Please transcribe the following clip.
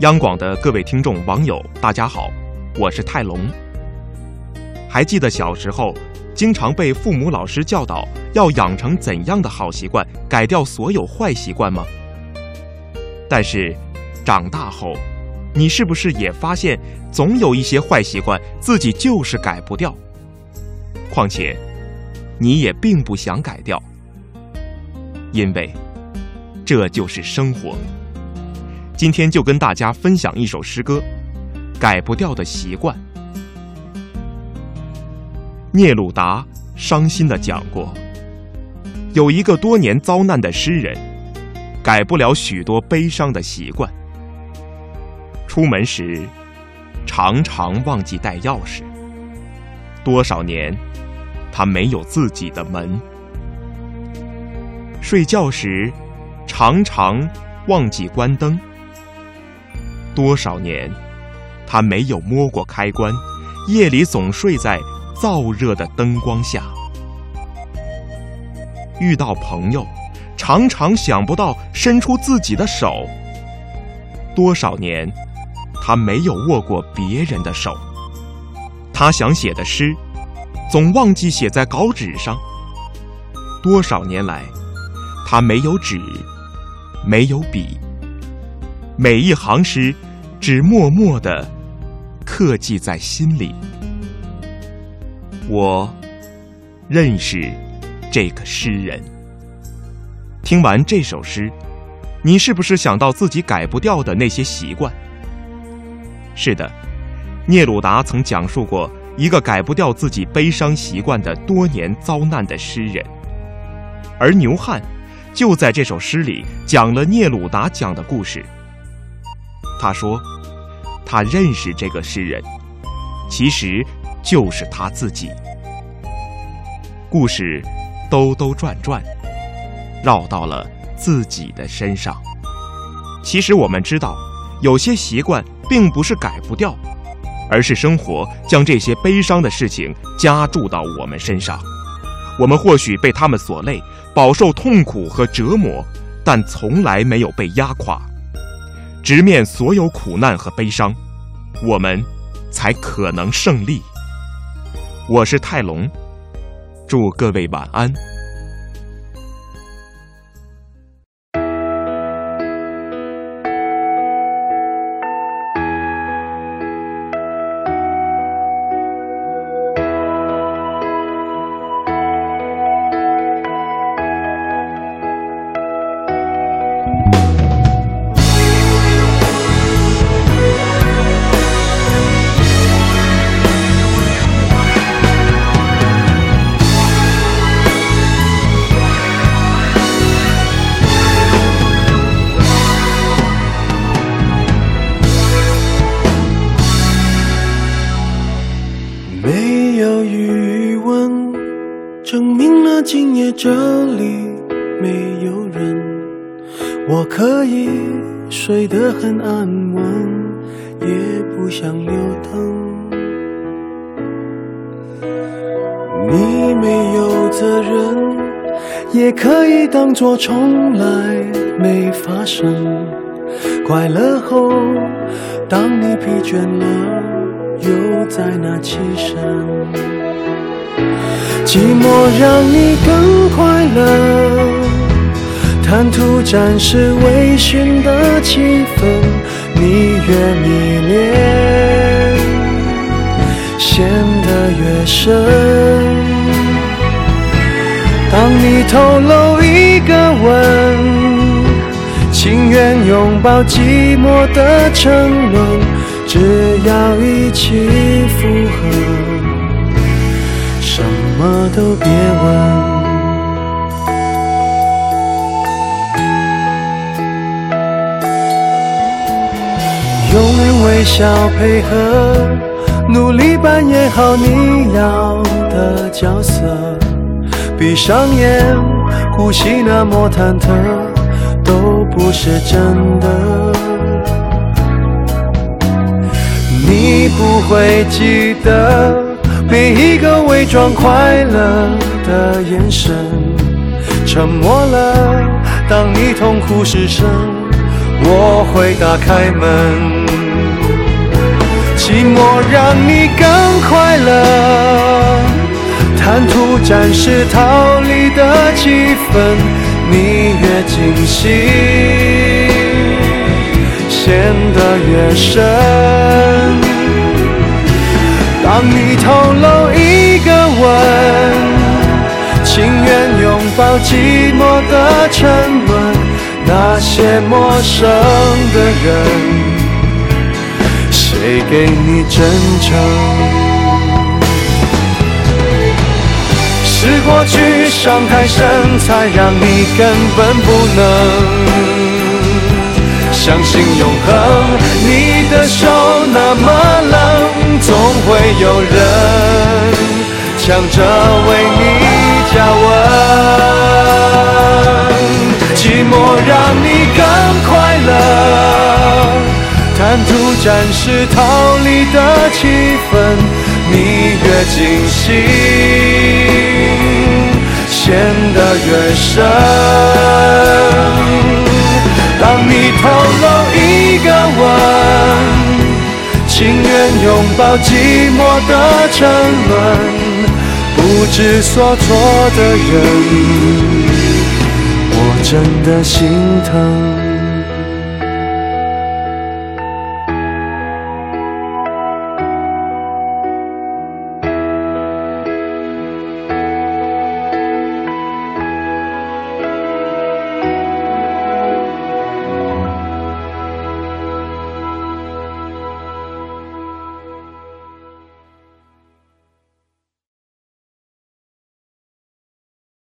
央广的各位听众、网友，大家好，我是泰隆。还记得小时候，经常被父母、老师教导要养成怎样的好习惯，改掉所有坏习惯吗？但是，长大后，你是不是也发现，总有一些坏习惯自己就是改不掉？况且，你也并不想改掉，因为这就是生活。今天就跟大家分享一首诗歌，《改不掉的习惯》。聂鲁达伤心的讲过，有一个多年遭难的诗人，改不了许多悲伤的习惯。出门时，常常忘记带钥匙。多少年，他没有自己的门。睡觉时，常常忘记关灯。多少年，他没有摸过开关，夜里总睡在燥热的灯光下。遇到朋友，常常想不到伸出自己的手。多少年，他没有握过别人的手。他想写的诗，总忘记写在稿纸上。多少年来，他没有纸，没有笔。每一行诗，只默默的刻记在心里。我认识这个诗人。听完这首诗，你是不是想到自己改不掉的那些习惯？是的，聂鲁达曾讲述过一个改不掉自己悲伤习惯的多年遭难的诗人，而牛汉就在这首诗里讲了聂鲁达讲的故事。他说：“他认识这个诗人，其实就是他自己。故事兜兜转转，绕到了自己的身上。其实我们知道，有些习惯并不是改不掉，而是生活将这些悲伤的事情加注到我们身上。我们或许被他们所累，饱受痛苦和折磨，但从来没有被压垮。”直面所有苦难和悲伤，我们才可能胜利。我是泰隆，祝各位晚安。这里没有人，我可以睡得很安稳，也不想留灯。你没有责任，也可以当作从来没发生。快乐后，当你疲倦了，又在哪起身？寂寞让你更快乐，贪图暂时微醺的气氛，你越迷恋，陷得越深。当你透露一个吻，情愿拥抱寂寞的沉沦，只要一起附和。什么都别问，用微笑配合，努力扮演好你要的角色。闭上眼，呼吸那么忐忑，都不是真的。你不会记得。每一个伪装快乐的眼神，沉默了。当你痛哭失声，我会打开门。寂寞让你更快乐，贪图暂时逃离的气氛，你越惊喜，陷得越深。当你透露一个吻，情愿拥抱寂寞的沉沦。那些陌生的人，谁给你真诚？是过去伤太深，才让你根本不能。相信永恒，你的手那么，总会有人抢着为你加温。寂寞让你更快乐，贪图暂时逃离的气氛，你越惊喜，陷得越深。当你透露拥抱寂寞的沉沦。不知所措的人，我真的心疼。